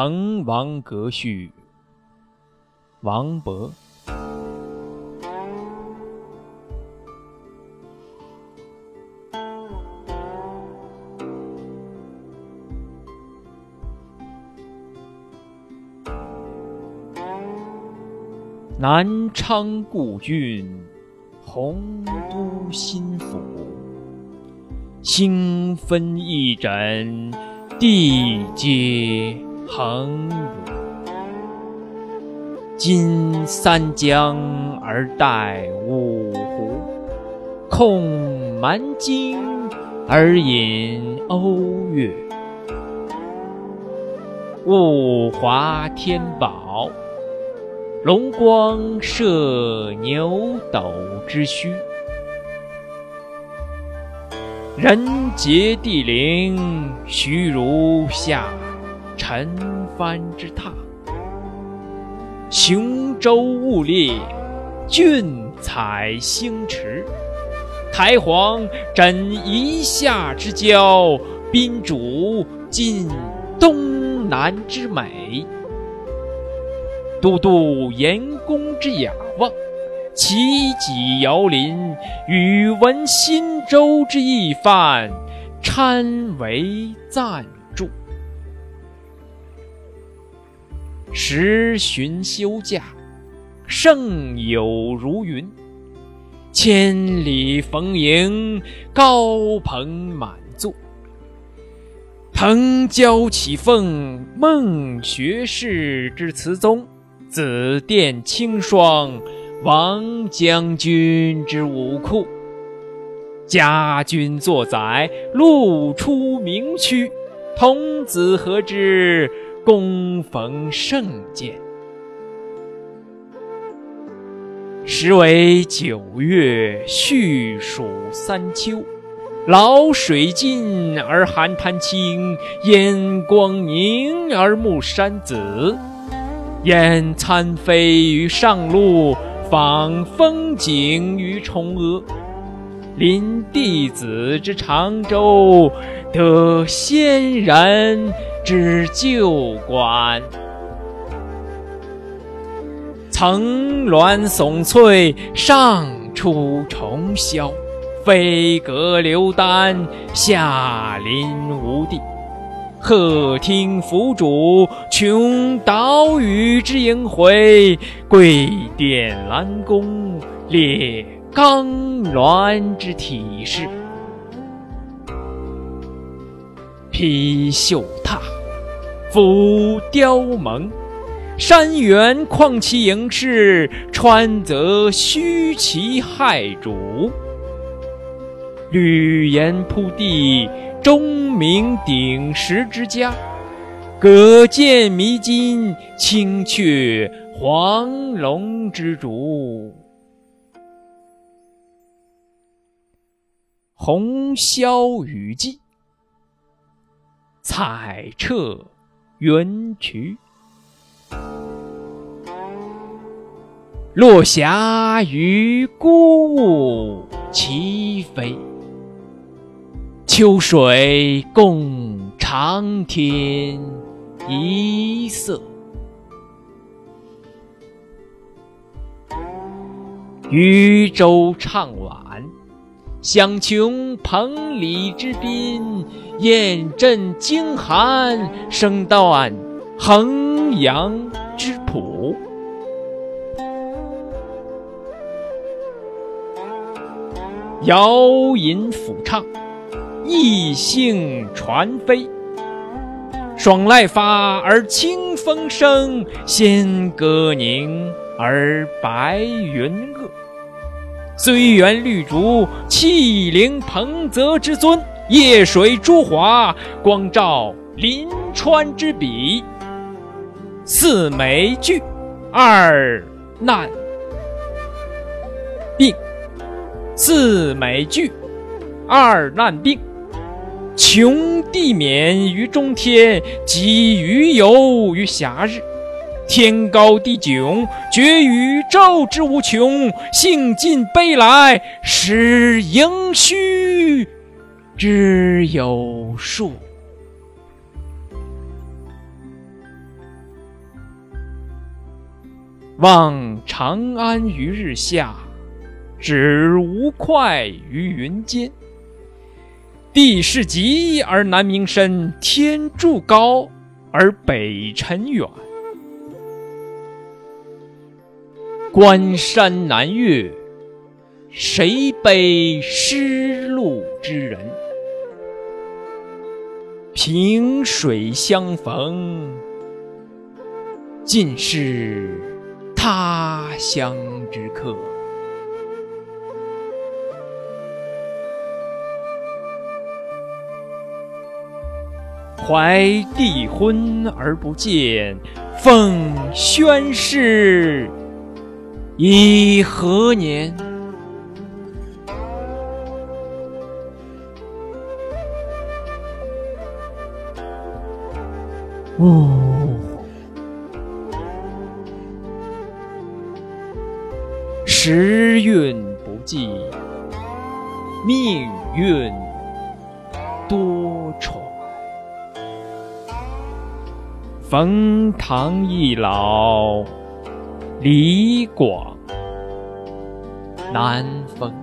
滕王阁序，王勃。南昌故郡，洪都新府。星分翼轸，地接衡武。襟三江而带五湖，控蛮荆而引瓯越。物华天宝。龙光射牛斗之墟，人杰地灵，虚如下陈蕃之榻。雄州雾列，俊采星驰。台隍枕夷夏之交，宾主尽东南之美。都督严公之雅望，齐己遥临，宇文新州之义范，参为赞时旬休假，胜友如云，千里逢迎，高朋满座。腾蛟起凤，孟学士之词宗。紫殿青霜，王将军之武库；家君作宰，路出名区。童子何知？恭逢圣饯。时为九月，序属三秋。潦水尽而寒潭清，烟光凝而暮山紫。燕参飞于上路，访风景于崇阿。临帝子之长洲，得仙人之旧馆。层峦耸翠，上出重霄；飞阁流丹，下临无地。鹤听凫渚，穷岛屿之萦回；桂殿兰宫，列冈峦之体势。披绣闼，浮雕甍，山原旷其盈视，川泽虚其骇瞩。闾阎扑地。钟鸣鼎食之家，葛剑弥津，青雀黄龙之逐。红消雨霁，彩彻云衢。落霞与孤鹜齐飞。秋水共长天一色。渔舟唱晚，响穷彭蠡之滨；雁阵惊寒，声断衡阳之浦。遥吟抚唱。异兴传飞，爽籁发而清风生，仙歌凝而白云。虽园绿竹，气凌彭泽之尊；夜水朱华，光照临川之笔。四美具，二难并；四美具，二难并。穷地免于中天，极鱼游于暇日。天高地迥，觉宇宙之无穷；兴尽悲来，识盈虚之有数。望长安于日下，指吴会于云间。地势极而南溟深，天柱高而北辰远。关山难越，谁悲失路之人？萍水相逢，尽是他乡之客。怀帝婚而不见，奉宣室以何年？哦，时运不济，命运多舛。冯唐易老，李广难逢。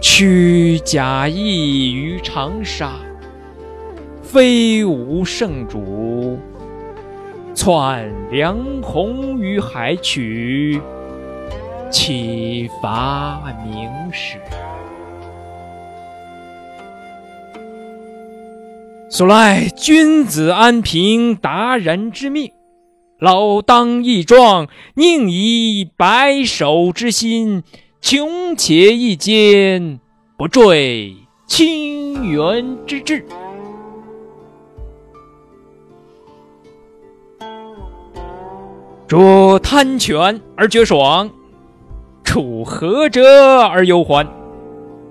屈贾谊于长沙，非无圣主；窜梁鸿于海曲，岂乏明史？所赖君子安平达人之命，老当益壮，宁以白首之心，穷且益坚，不坠青云之志。捉贪犬而觉爽，处涸辙而忧欢。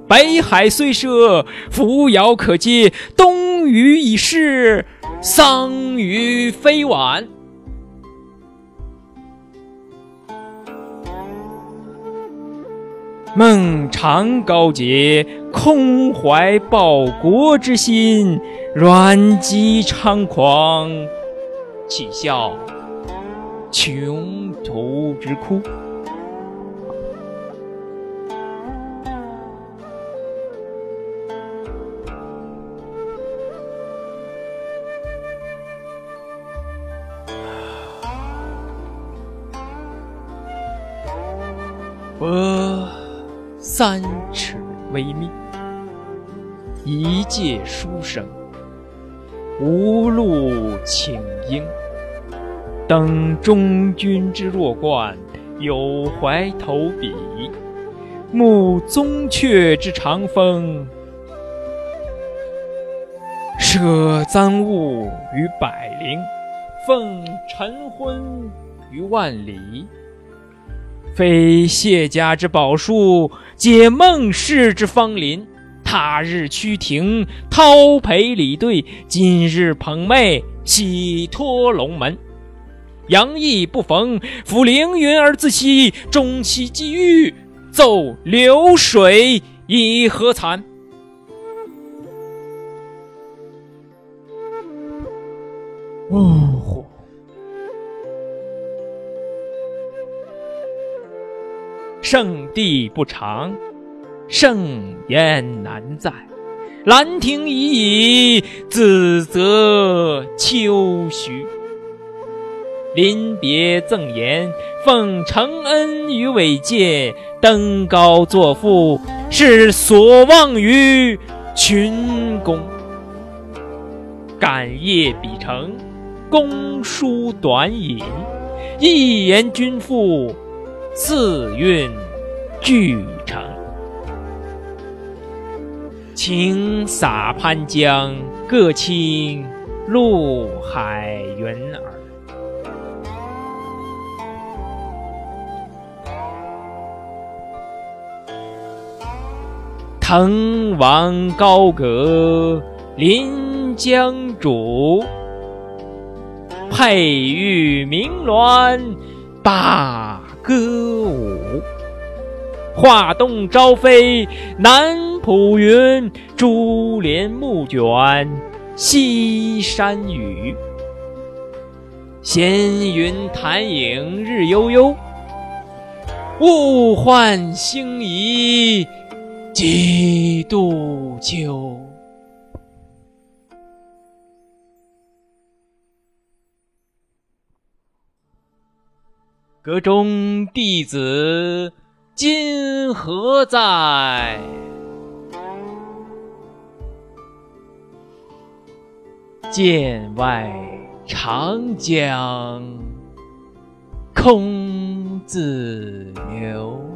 北海虽赊，扶摇可接；东隅已逝，桑榆非晚。孟尝高洁，空怀报国之心；阮籍猖狂，岂效穷途之哭。三尺微命，一介书生，无路请缨。等中军之弱冠，有怀投笔；慕宗悫之长风，舍簪笏于百龄，奉晨昏于万里。非谢家之宝树，解孟氏之芳邻。他日趋庭，叨陪礼对；今日捧妹，喜托龙门。杨意不逢，抚凌云而自惜；终期既遇，奏流水以何惭？哦。圣地不长，盛焉难在。兰亭已矣，梓泽秋徐。临别赠言，奉承恩于伟介。登高作赋，是所望于群公。感业比成，公书短引，一言均赋。四韵俱成，请洒潘江，各倾陆海云尔。滕王高阁临江渚，佩玉鸣鸾罢。歌舞，画栋朝飞，南浦云；珠帘暮卷，西山雨。闲云潭影日悠悠，物换星移几度秋。阁中弟子今何在？剑外长江空自流。